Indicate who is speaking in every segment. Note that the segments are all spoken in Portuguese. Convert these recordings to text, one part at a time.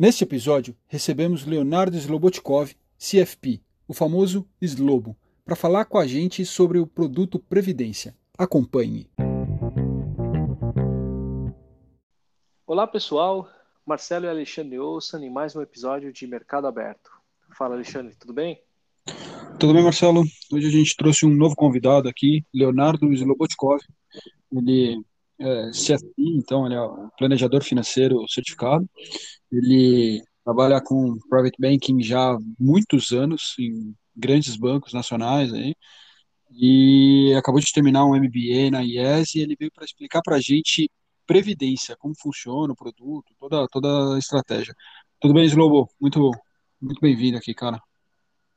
Speaker 1: Neste episódio, recebemos Leonardo Slobotkov, CFP, o famoso Slobo, para falar com a gente sobre o produto Previdência. Acompanhe.
Speaker 2: Olá pessoal, Marcelo e Alexandre Olsen em mais um episódio de Mercado Aberto. Fala Alexandre, tudo bem?
Speaker 1: Tudo bem, Marcelo? Hoje a gente trouxe um novo convidado aqui, Leonardo Slobotkov. Ele é CFP, então ele é planejador financeiro certificado. Ele trabalha com private banking já há muitos anos em grandes bancos nacionais aí. E acabou de terminar um MBA na IES e ele veio para explicar para a gente previdência, como funciona o produto, toda, toda a estratégia. Tudo bem, Slobo? Muito, muito bem-vindo aqui, cara.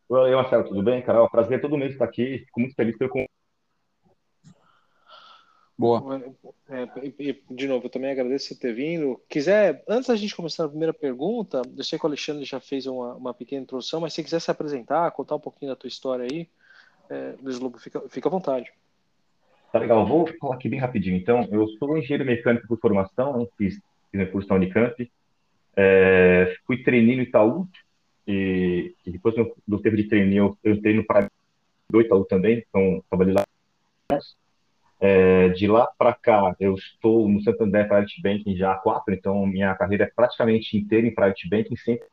Speaker 3: Oi, Marcelo, tudo bem, cara? prazer todo mundo estar aqui. Fico muito feliz pelo convite.
Speaker 2: Boa. É, de novo, eu também agradeço você ter vindo. Quiser, antes da gente começar a primeira pergunta, eu sei que o Alexandre já fez uma, uma pequena introdução, mas se quiser se apresentar, contar um pouquinho da tua história aí, é, Luiz Lobo, fica, fica à vontade.
Speaker 3: Tá legal, vou falar aqui bem rapidinho. Então, eu sou engenheiro mecânico por formação, fiz, fiz curso na Unicamp, é, fui treininho no Itaú, e, e depois do, tempo de treininho eu entrei no Prime do Itaú também, então trabalhei lá é, de lá para cá, eu estou no Santander Private Banking já há quatro, então minha carreira é praticamente inteira em Private Banking, sempre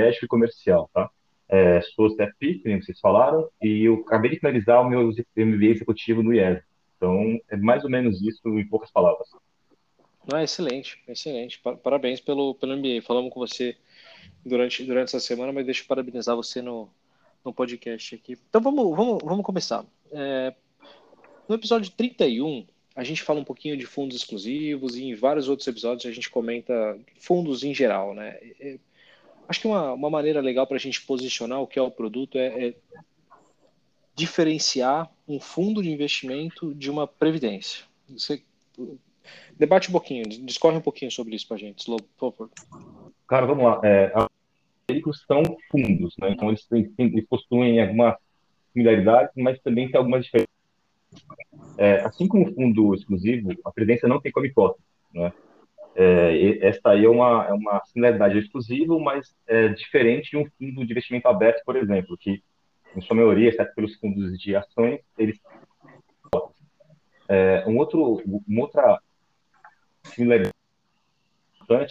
Speaker 3: médico e comercial, tá? É, sou CFP, como vocês falaram, e eu acabei de finalizar o meu MBA executivo no IES. Então, é mais ou menos isso em poucas palavras.
Speaker 2: Não, é excelente, excelente. Parabéns pelo, pelo MBA. Falamos com você durante, durante essa semana, mas deixa eu parabenizar você no, no podcast aqui. Então, vamos, vamos, vamos começar. É, no episódio 31, a gente fala um pouquinho de fundos exclusivos e em vários outros episódios a gente comenta fundos em geral, né? É, acho que uma, uma maneira legal para a gente posicionar o que é o produto é, é, diferenciar um fundo de investimento de uma previdência. Você debate um pouquinho, discorre um pouquinho sobre isso para a gente, Slow, por favor.
Speaker 3: Cara, vamos lá. É, eles são fundos, né? Então eles, eles possuem algumas similaridades, mas também tem algumas diferenças é, assim como o fundo exclusivo, a previdência não tem como hipótese. Né? É, esta aí é uma, é uma similaridade exclusiva, mas é diferente de um fundo de investimento aberto, por exemplo, que, em sua maioria, exceto pelos fundos de ações, eles. É, um outro, uma outra similaridade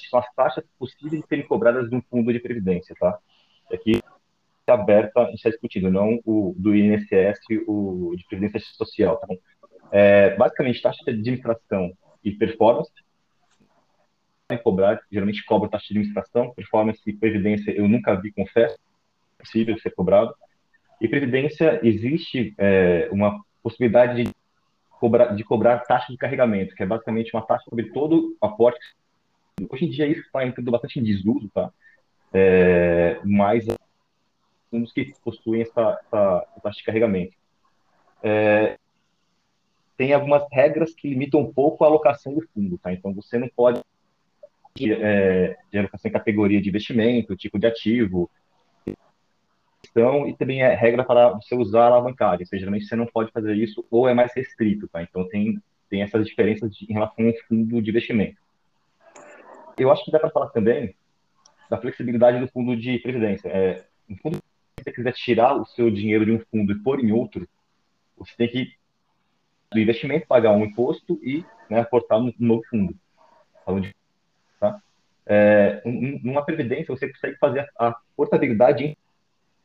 Speaker 3: são as taxas possíveis de serem cobradas de um fundo de previdência, tá? Aqui aberta a ser discutido, não o do INSS, o de Previdência Social. Tá é, basicamente, taxa de administração e performance cobrar, geralmente cobra taxa de administração, performance e previdência eu nunca vi, confesso, é possível ser cobrado. E previdência, existe é, uma possibilidade de cobrar, de cobrar taxa de carregamento, que é basicamente uma taxa sobre todo o aporte. Hoje em dia isso está entrando bastante em desuso, tá? É, mas fundos que possuem essa, essa, taxa de carregamento. É, tem algumas regras que limitam um pouco a alocação do fundo, tá? Então, você não pode é, de alocação em categoria de investimento, tipo de ativo, então, e também é regra para você usar a alavancagem, ou seja, geralmente você não pode fazer isso ou é mais restrito, tá? Então, tem, tem essas diferenças de, em relação ao fundo de investimento. Eu acho que dá para falar também da flexibilidade do fundo de previdência. É, um fundo você quiser tirar o seu dinheiro de um fundo e pôr em outro, você tem que, do investimento, pagar um imposto e né, aportar no novo fundo. Tá? É, numa previdência, você consegue fazer a portabilidade.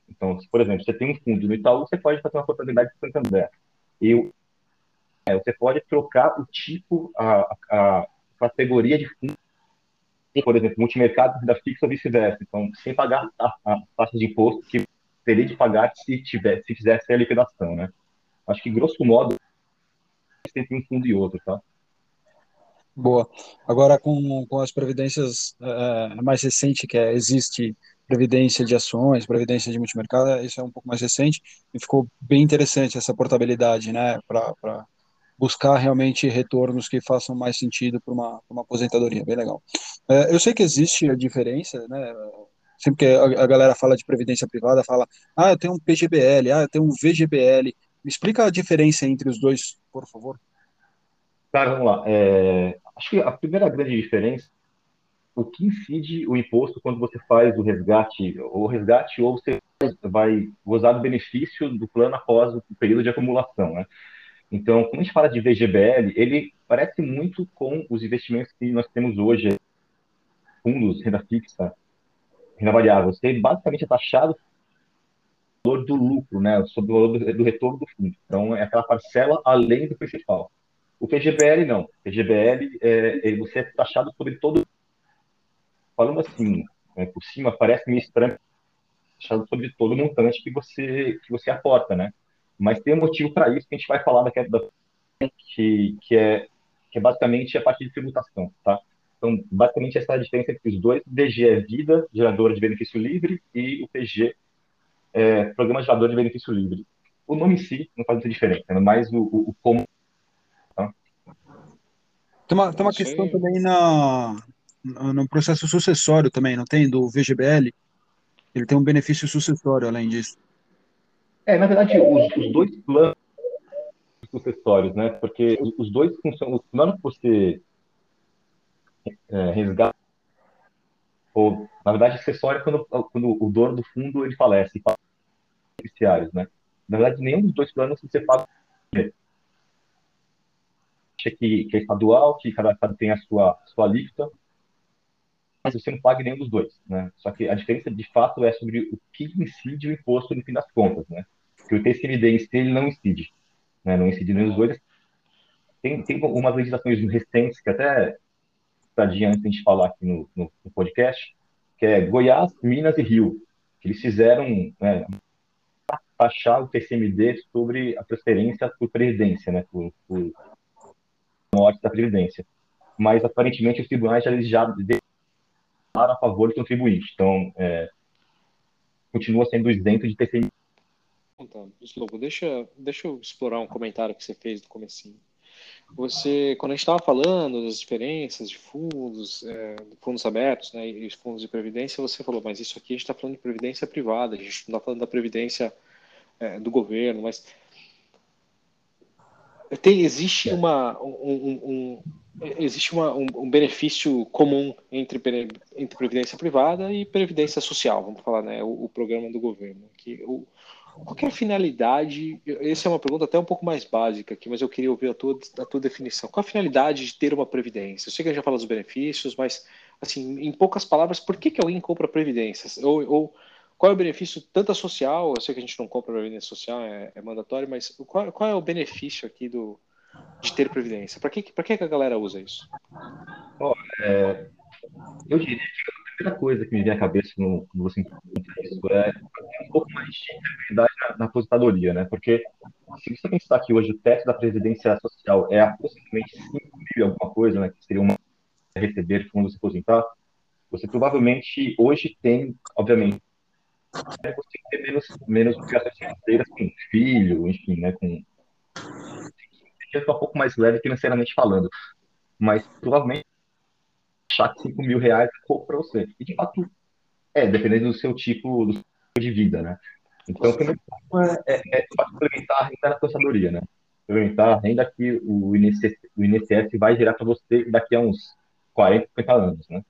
Speaker 3: Então, se, por exemplo, você tem um fundo no Itaú, você pode fazer uma portabilidade do Santander. E é, você pode trocar o tipo, a, a, a categoria de fundo por exemplo, multimercado da fixa ou vice-versa. Então, sem pagar a, a, taxa de imposto que teria de pagar se, tivesse, se fizesse a liquidação, né? Acho que, grosso modo, entre um fundo e outro, tá?
Speaker 1: Boa. Agora, com, com as previdências é, é, mais recente, que é, existe previdência de ações, previdência de multimercado, isso é um pouco mais recente, e ficou bem interessante essa portabilidade, né, para buscar realmente retornos que façam mais sentido para uma, uma aposentadoria, bem legal. É, eu sei que existe a diferença, né, sempre que a, galera fala de previdência privada, fala, ah, eu tenho um PGBL, ah, eu tenho um VGBL. Me explica a diferença entre os dois, por favor.
Speaker 3: Cara, vamos lá. É, acho que a primeira grande diferença o que incide o imposto quando você faz o resgate, ou resgate, ou você vai gozar do benefício do plano após o período de acumulação, né? Então, quando a gente fala de VGBL, ele parece muito com os investimentos que nós temos hoje, fundos, renda fixa, variável. Você basicamente é taxado valor do lucro, né, sobre o valor do, do, retorno do fundo. Então, é aquela parcela além do principal. O PGBL não. O PGBL, é, é, você é taxado sobre todo. Falando assim, né, por cima, parece meio estranho, taxado sobre todo o montante que você, que você aporta, né? Mas tem um motivo para isso que a gente vai falar daqui a que, que, é, que é basicamente a parte de tributação, tá? Então, basicamente, essa é a diferença entre os dois. O DG é vida, geradora de benefício livre, e o PG é programa gerador de benefício livre. O nome em si não faz muita diferença, né? mas o, o, o como. Tá?
Speaker 1: Tem uma, tem uma questão também na, no processo sucessório também, não tem? Do VGBL. Ele tem um benefício sucessório além disso.
Speaker 3: É, na verdade, os, os dois planos sucessórios, né? Porque os dois funcionam. O plano que você é, resgata, ou na verdade, sucessório é quando, quando o dono do fundo ele falece, beneficiários, né? Na verdade, nenhum dos dois planos você paga que, que é estadual, que cada estado tem a sua, sua alíquota, mas você não paga nenhum dos dois, né? Só que a diferença, de fato, é sobre o que incide o imposto no fim das contas, né? que o TCMD em si ele não incide, né? não incide nenhum dos dois. Tem, tem umas legislações recentes que até tadinha antes de a gente falar aqui no, no, no, podcast, que é Goiás, Minas e Rio, que eles fizeram né, achar o TCMD sobre a transferência por previdência, né, por, por morte da previdência. Mas aparentemente os tribunais já, já declararam a favor do contribuinte. Então, é, continua sendo isento de TCMD
Speaker 2: Então, Slobo, deixa, deixa eu explorar um comentário que você fez no comecinho. Você, quando a gente estava falando das diferenças de fundos, é, fundos abertos né, e fundos de previdência, você falou, mas isso aqui a gente está falando de previdência privada, a gente não está falando da previdência é, do governo, mas tem, existe uma um, um, existe uma, um, um, benefício comum entre, entre previdência privada e previdência social, vamos falar, né, o, o programa do governo. Que o, qual é a finalidade? Essa é uma pergunta até um pouco mais básica aqui, mas eu queria ouvir a tua, a tua definição. Qual a finalidade de ter uma previdência? Eu sei que a gente já fala dos benefícios, mas, assim, em poucas palavras, por que, que alguém compra previdências? Ou, ou qual é o benefício, tanto social, eu sei que a gente não compra previdência social, é, é mandatório, mas qual, qual, é o benefício aqui do, de ter previdência? Para que, que a galera usa isso?
Speaker 3: É, eu diria que primeira coisa que me vem à cabeça quando você pergunta isso é um pouco mais de tranquilidade na, na, aposentadoria, né? Porque se você pensar que hoje o teto da Previdência Social é aproximadamente 5 mil alguma coisa, né? Que seria uma receber quando se aposentar, você provavelmente hoje tem, obviamente, você tem menos, menos obrigações financeiras com filho, enfim, né? Com um pouco mais leve financeiramente falando. Mas provavelmente achar que 5 mil reais é pouco para você. E de fato, é, dependendo do seu tipo, do seu tipo de vida, né? Então, o primeiro ponto é, é, é complementar a renda na aposentadoria, né? Complementar a renda que o INSS, o INSS vai gerar para você daqui a uns 40, 50 anos, né?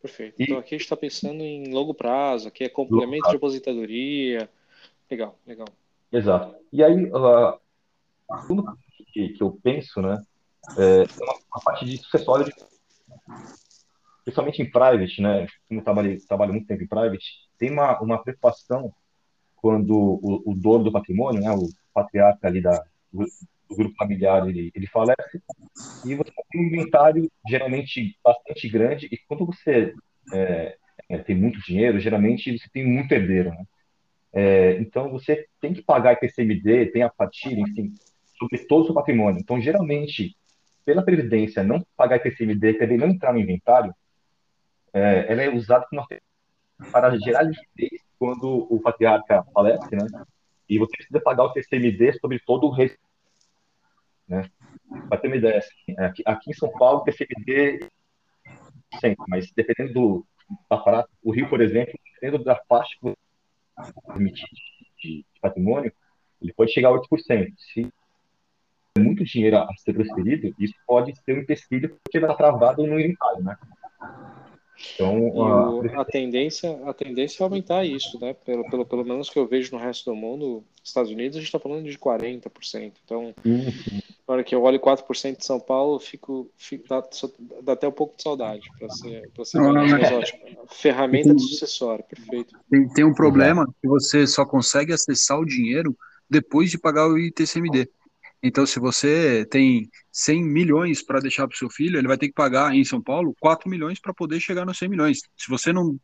Speaker 2: Perfeito. E, então, aqui a gente está pensando em longo prazo, aqui é complemento de aposentadoria. Legal, legal.
Speaker 3: Exato. E aí, uh, que, que eu penso, né, é uma, uma parte de sucessório de principalmente em private, né? Como eu trabalho muito tempo em private, tem uma, uma preocupação quando o, o dono do patrimônio, né, o patriarca ali da, do, do grupo familiar, ele, ele falece, e você tem um inventário geralmente bastante grande, e quando você é, é, tem muito dinheiro, geralmente você tem muito herdeiro, né? É, então você tem que pagar IPCMD, tem a fatia, enfim, sobre todo o seu patrimônio. Então, geralmente, pela Previdência não pagar IPCMD, também não entrar no inventário, é, ela é usada para gerar liquidez quando o patriarca falece, né? E você precisa pagar o TCMD sobre todo o resto. Né? Para ter uma ideia, assim, é, aqui, aqui, em São Paulo, o TCMD sempre, mas dependendo do aparato, o Rio, por exemplo, dependendo da faixa que de, de patrimônio, ele pode chegar a 8%. Se muito dinheiro a ser transferido, isso pode ser um empecilho porque vai estar travado no inventário, né?
Speaker 2: Então, a, a, tendência, a tendência é aumentar isso, né? Pelo, pelo, pelo menos que eu vejo no resto do mundo, Estados Unidos, a gente está falando de 40%. Então, uhum. na hora que eu olho 4% de São Paulo, fico, fico dá, dá, até um pouco de saudade, para ser, pra ser não, mais é. ótimo. Ferramenta tem, de sucessório, perfeito.
Speaker 1: Tem, tem um problema que você só consegue acessar o dinheiro depois de pagar o ITCMD. Então, se você tem 100 milhões para deixar para o seu filho, ele vai ter que pagar em São Paulo 4 milhões para poder chegar nos 100 milhões. Se você não,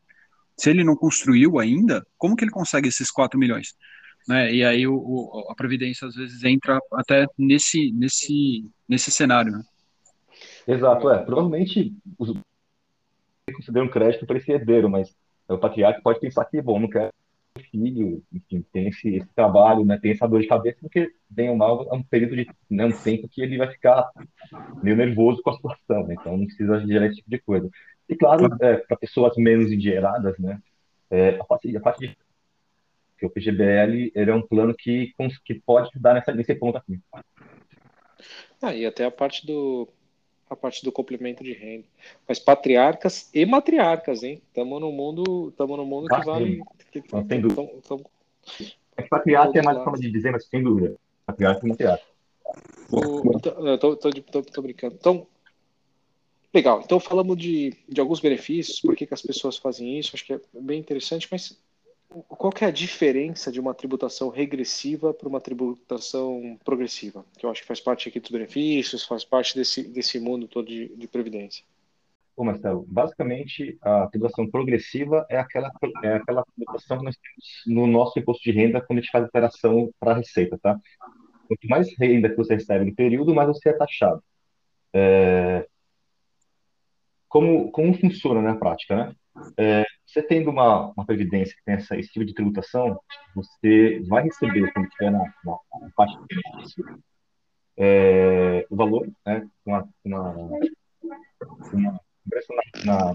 Speaker 1: se ele não construiu ainda, como que ele consegue esses 4 milhões? Né? E aí o, o, a previdência às vezes entra até nesse nesse nesse cenário. Né?
Speaker 3: Exato, é. Provavelmente os consideram crédito para esse herdeiro, mas o patriarca pode pensar que bom, não quero filho, enfim, tem esse, esse, trabalho, né, tem essa dor de cabeça, porque, bem ou mal, é um período de né, um tempo que ele vai ficar meio nervoso com a situação, né, então não precisa gerar esse tipo de coisa. E, claro, é, para pessoas menos endinheiradas, né, é, a, parte, a parte de que o PGBL ele é um plano que, que pode dar nessa, nesse ponto aqui.
Speaker 2: Ah, e até a parte do a parte do complemento de renda. Mas patriarcas e matriarcas, hein? Estamos no mundo, estamos no mundo ah, que vale. Que,
Speaker 3: não tem dúvida. Tão, tão, é patriarca é mais forma de dizer, mas sem dúvida. Patriarca e matriarca.
Speaker 2: Estou brincando. Então, legal. Então falamos de, de alguns benefícios, por que, que as pessoas fazem isso, acho que é bem interessante, mas qual que é a diferença de uma tributação regressiva para uma tributação progressiva? Que eu acho que faz parte aqui dos benefícios, faz parte desse, desse mundo todo de, de previdência.
Speaker 3: Bom, Marcelo, basicamente a tributação progressiva é aquela, é aquela tributação que nós temos no nosso imposto de renda quando a gente faz operação para a receita, tá? Quanto mais renda que você recebe no período, mais você é taxado. É... Como, como funciona na prática, né? É, você tendo uma, uma previdência que tem essa, esse tipo de tributação, você vai receber, quando estiver na, na, na parte de é, o valor, né, uma, uma, uma na, na,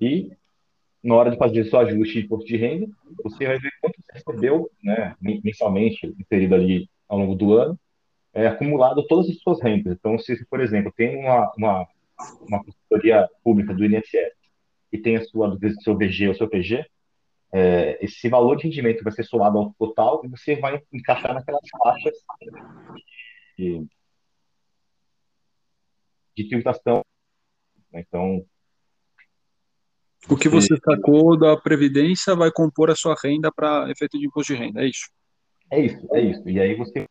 Speaker 3: e na hora de fazer seu ajuste de imposto de renda, você vai ver quanto você recebeu né, mensalmente, período ali ao longo do ano, é, acumulado todas as suas rendas. Então, se, por exemplo, tem uma, uma uma consultoria pública do INSS e tem a sua, seu VG ou seu PG, é, esse valor de rendimento vai ser somado ao total e você vai encaixar naquelas faixas de, de tributação. Então,
Speaker 1: o que você sacou da Previdência vai compor a sua renda para efeito de imposto de renda, é isso?
Speaker 3: É isso, é isso. E aí você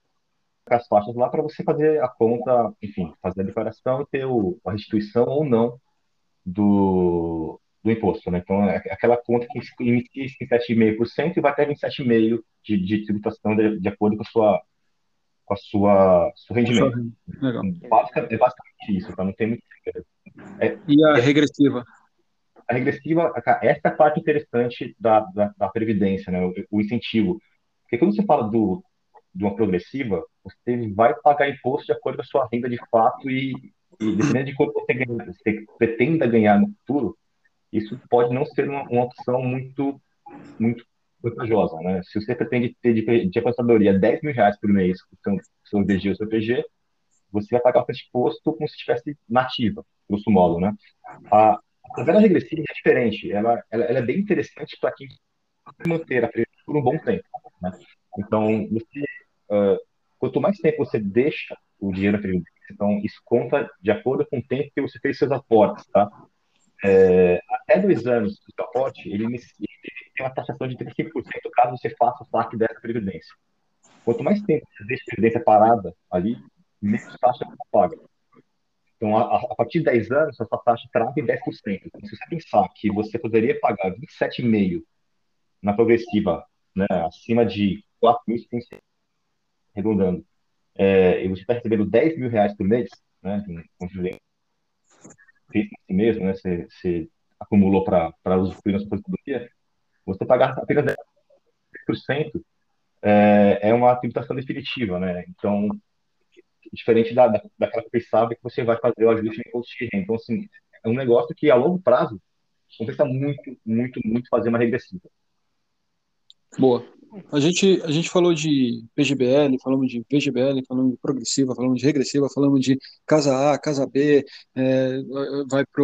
Speaker 3: as faixas lá para você fazer a conta, enfim, fazer a declaração e ter o, a restituição ou não do, do imposto, né? Então, é aquela conta que inicia em 7,5% e vai até 27,5% de, de tributação de, de acordo com a sua com a sua seu rendimento. Legal. Basicamente, é basicamente isso, tá? Não tem muito
Speaker 1: é, E a regressiva?
Speaker 3: A regressiva, essa é a parte interessante da, da, da Previdência, né? O, o incentivo. Porque quando você fala do, de uma progressiva, você vai pagar imposto de acordo com a sua renda de fato e, e dependendo de quanto você, ganha, você pretenda ganhar no futuro, isso pode não ser uma, uma opção muito, muito vantajosa, né? Se você pretende ter de, de aposentadoria 10 mil reais por mês com o seu DG ou seu PG, você vai pagar o imposto como se estivesse nativa, grosso modo, né? A, a tabela regressiva é diferente, ela, ela, ela é bem interessante para quem manter a previdência por um bom tempo, né? Então, você uh, quanto mais tempo você deixa o dinheiro na previdência, então isso conta de acordo com o tempo que você fez seus aportes, tá? É, até dois anos do aporte, ele, ele tem uma taxação de 35% caso você faça o saque dessa previdência. Quanto mais tempo você deixa a previdência parada ali, menos taxa você paga. Então, a, a, partir de 10 anos, essa taxa trava em 10%. Então, se você pensar que você poderia pagar 27,5% na progressiva, né, acima de 4.100 arredondando, é, e você está recebendo 10 mil reais por mês, né, com feito assim mesmo, né, você, você acumulou para usufruir na sua aposentadoria, você pagar apenas 10% é, é uma tributação definitiva, né? Então, diferente da, da, daquela que pensava que você vai fazer o ajuste em imposto de renda. Então, assim, é um negócio que a longo prazo compensa muito, muito, muito fazer uma regressiva.
Speaker 1: Boa. A gente, a gente falou de PGBL, falamos de VGBL, falamos de progressiva, falamos de regressiva, falamos de casa A, casa B, é, vai para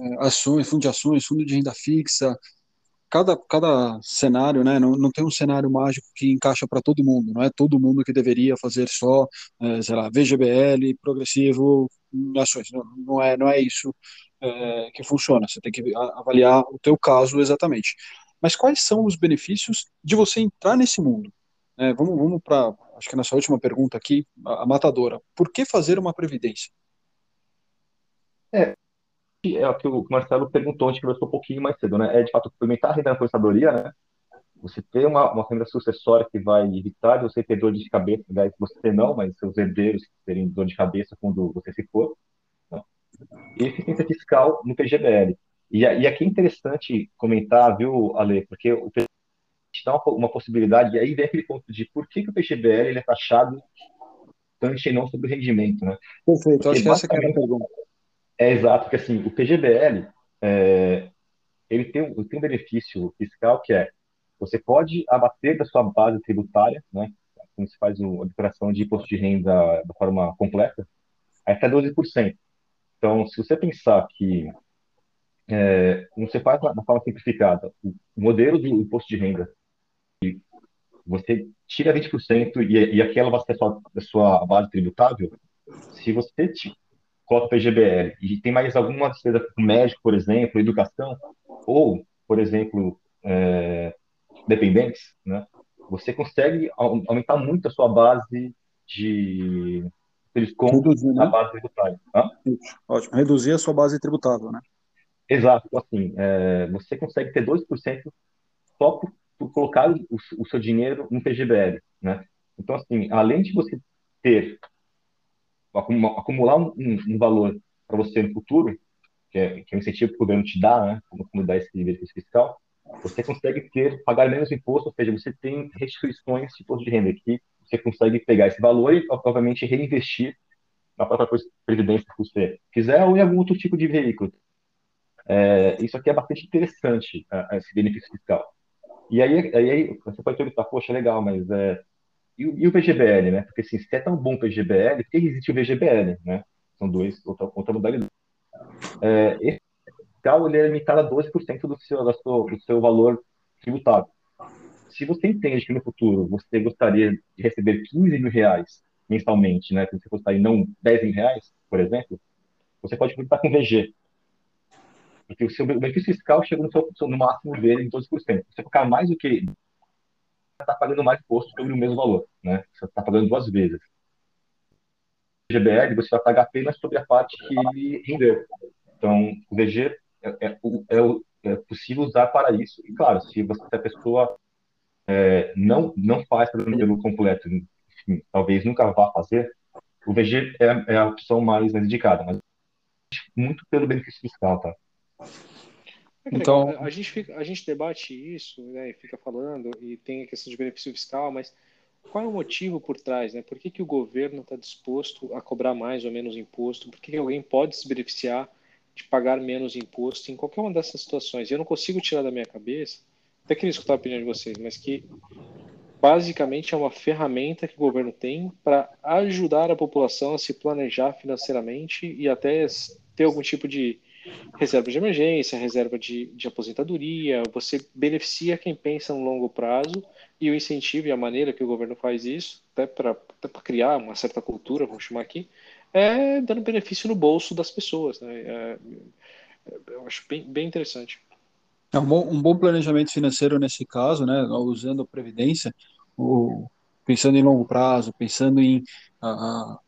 Speaker 1: é, ações, fundo de ações, fundo de renda fixa, cada, cada cenário, né, não, não tem um cenário mágico que encaixa para todo mundo, não é todo mundo que deveria fazer só, é, sei lá, VGBL, progressivo, ações, não, não, é, não é isso é, que funciona, você tem que avaliar o teu caso exatamente. Mas quais são os benefícios de você entrar nesse mundo? É, vamos vamos para, acho que nessa última pergunta aqui, a, a matadora, por que fazer uma previdência?
Speaker 3: É, é o que o Marcelo perguntou, a gente conversou um pouquinho mais cedo, né? É de fato complementar a renda da aposentadoria, né? Você ter uma, uma renda sucessória que vai evitar de você ter dor de cabeça, aliás, você não, mas seus herdeiros terem dor de cabeça quando você se for. Né? E eficiência fiscal no PGBL. E, e aqui é interessante comentar, viu, Ale, porque o PGBL dá uma, uma possibilidade, e aí vem aquele ponto de por que, que o PGBL ele é taxado tanto e não sobre o rendimento, né?
Speaker 1: Perfeito, porque, acho que essa é a pergunta.
Speaker 3: É exato, porque assim, o PGBL, é, ele tem, tem um benefício fiscal que é, você pode abater da sua base tributária, né, quando se faz a declaração de imposto de renda da forma completa, até 12%. Então, se você pensar que é, você faz na, forma simplificada o modelo do imposto de renda, você tira 20% e, e aquela vai ser a sua, a sua base tributável, se você coloca PGBL e tem mais alguma despesa com médico, por exemplo, educação, ou, por exemplo, é, dependentes, né? Você consegue aumentar muito a sua base de Reduzir, né? base tributária. Hã?
Speaker 1: Ótimo. Reduzir a sua base tributável, né?
Speaker 3: Exato. Assim, é, você consegue ter 2% só por, por colocar o, o, seu dinheiro no PGBL, né? Então, assim, além de você ter acumular um, um valor para você no futuro, que é, que é um incentivo que o governo te dá, né, como, como dar esse benefício fiscal, você consegue ter, pagar menos imposto, ou seja, você tem restituições de imposto de renda que você consegue pegar esse valor e, obviamente, reinvestir na própria previdência que você quiser ou em algum outro tipo de veículo. É, isso aqui é bastante interessante, esse benefício fiscal. E aí, aí você pode perguntar, poxa, legal, mas é, e, e o VGBL, né? Porque assim, se é tão bom o VGBL, por que existe o VGBL, né? São dois, outra, outra modalidade. É, esse fiscal ele é limitado a 12% do seu, do, seu valor tributável. Se você entende que no futuro você gostaria de receber 15 mil reais mensalmente, né? Se você gostaria não 10 mil reais, por exemplo, você pode contar com VG. Porque o seu benefício fiscal chega no, seu, no máximo dele em 12%. Se você colocar mais do que está pagando mais imposto sobre o mesmo valor, né? Você está pagando duas vezes. O GBL você vai pagar apenas sobre a parte que ele render. Então, o VG é, é, é, é possível usar para isso. E, claro, se, você, se a pessoa é, não, não faz o modelo completo, enfim, talvez nunca vá fazer, o VG é, é a opção mais, mais indicada, mas muito pelo benefício fiscal, tá?
Speaker 2: Então, a gente, fica, a gente debate isso, né, e fica falando, e tem a questão de benefício fiscal, mas qual é o motivo por trás? Né? Por que, que o governo está disposto a cobrar mais ou menos imposto? Por que, que alguém pode se beneficiar de pagar menos imposto em qualquer uma dessas situações? Eu não consigo tirar da minha cabeça, até queria escutar a opinião de vocês, mas que basicamente é uma ferramenta que o governo tem para ajudar a população a se planejar financeiramente e até ter algum tipo de reserva de emergência, reserva de, de aposentadoria, você beneficia quem pensa no longo prazo e o incentivo e a maneira que o governo faz isso, até para criar uma certa cultura, vamos chamar aqui, é dando benefício no bolso das pessoas. Né? É, eu acho bem, bem interessante.
Speaker 1: É um bom, um bom planejamento financeiro nesse caso, né, usando a previdência, o, pensando em longo prazo, pensando em a,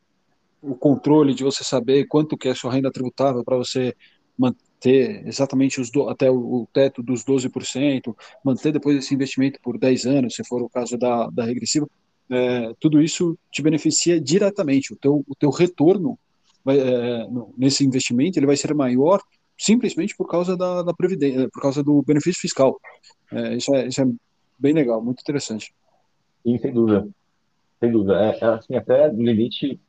Speaker 1: o controle de você saber quanto que é a sua renda tributável para você manter exatamente os do, até o, o, teto dos 12%, manter depois esse investimento por 10 anos, se for o caso da, da regressiva, é, tudo isso te beneficia diretamente. O teu, o teu retorno vai, é, nesse investimento ele vai ser maior simplesmente por causa da, da previdência, por causa do benefício fiscal. É, isso, é, isso é bem legal, muito interessante.
Speaker 3: Sim, sem dúvida. Sem dúvida. É, é assim, até no limite,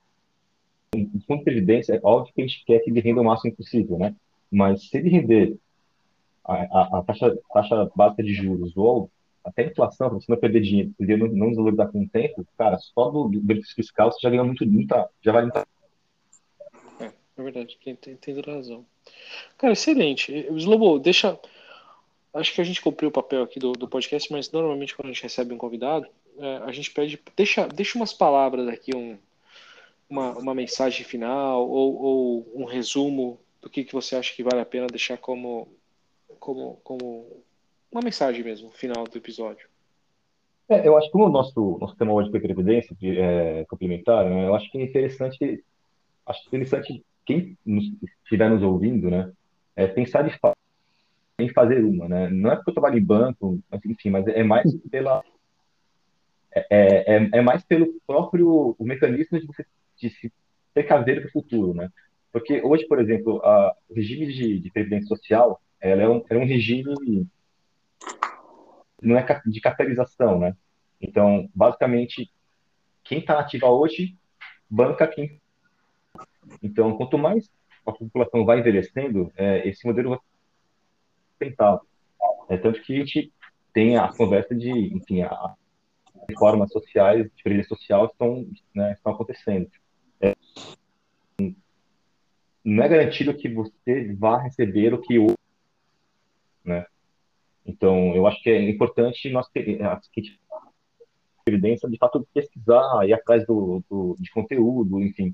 Speaker 3: de previdência, é óbvio que a gente quer que ele renda o máximo possível, né? Mas se ele render a, a, a taxa, taxa básica de juros ou até a inflação, você não perder dinheiro, você não, não desvalorizar com o tempo, cara, só do benefício fiscal você já ganhou muito, muita, já vai muita.
Speaker 2: É, é verdade, tem, tem, tem razão. Cara, excelente. Slobo, deixa. Acho que a gente cumpriu o papel aqui do, do podcast, mas normalmente quando a gente recebe um convidado, é, a gente pede. Deixa, deixa umas palavras aqui, um, uma, uma mensagem final ou, ou um resumo do que, que você acha que vale a pena deixar como, como, como uma mensagem mesmo, final do episódio.
Speaker 3: É, eu acho que o nosso, nosso tema hoje foi previdência é, complementar, né, eu acho que é interessante, acho interessante quem estiver nos ouvindo, né, é pensar de fato em fazer uma, né? Não é porque eu trabalho em banco, enfim, mas é mais pela é, é, é, é mais pelo próprio o mecanismo de você de se precaver para o futuro, né? Porque hoje, por exemplo, a, o regime de, de previdência social ela é, um, é um regime não é de capitalização, né? Então, basicamente, quem está ativa hoje banca quem. Então, quanto mais a população vai envelhecendo, é, esse modelo vai sustentável. É tanto que a gente tem a conversa de, enfim, a reformas sociais, de previdência social estão, né, estão acontecendo. É, não é garantido que você vá receber o que o né? Então, eu acho que é importante nós ter a evidência de fato pesquisar, ir atrás do, do, de conteúdo, enfim,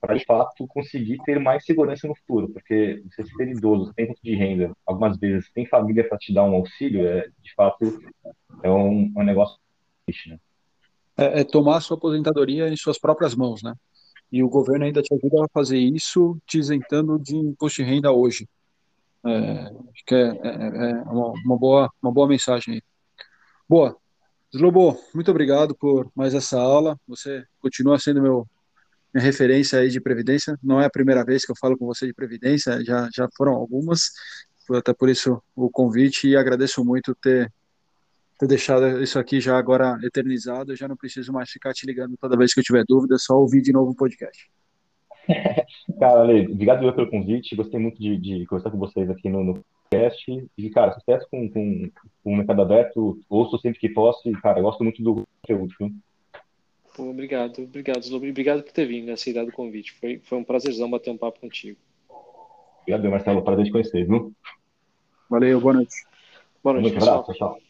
Speaker 3: para de fato conseguir ter mais segurança no futuro, porque você ser idoso, tem ponto de renda, algumas vezes tem família para te dar um auxílio, é, de fato é um, um negócio né?
Speaker 1: É, é, tomar a sua aposentadoria em suas próprias mãos, né? E o governo ainda te ajuda a fazer isso, te isentando de imposto de renda hoje. É, acho que é, é, é uma, uma, boa, uma boa mensagem aí. Boa. Slobo, muito obrigado por mais essa aula. Você continua sendo meu minha referência aí de previdência. Não é a primeira vez que eu falo com você de previdência, já já foram algumas. Até por isso o convite e agradeço muito ter ter deixado isso aqui já agora eternizado. Eu já não preciso mais ficar te ligando toda vez que eu tiver dúvida, é só ouvir de novo o podcast.
Speaker 3: cara, Ale, obrigado pelo convite. Gostei muito de, de conversar com vocês aqui no, no podcast. E, cara, sucesso com, com, com o Mercado Aberto. Ouço sempre que posso e, cara, gosto muito do conteúdo. Viu?
Speaker 2: Pô, obrigado, obrigado, Slobo. Obrigado por ter vindo, né, aceitado o convite. Foi, foi um prazerzão bater um papo contigo.
Speaker 3: Obrigado, Marcelo. Prazer de conhecer, viu?
Speaker 1: Valeu, boa noite.
Speaker 2: Boa noite,
Speaker 3: Muito abraço, tchau.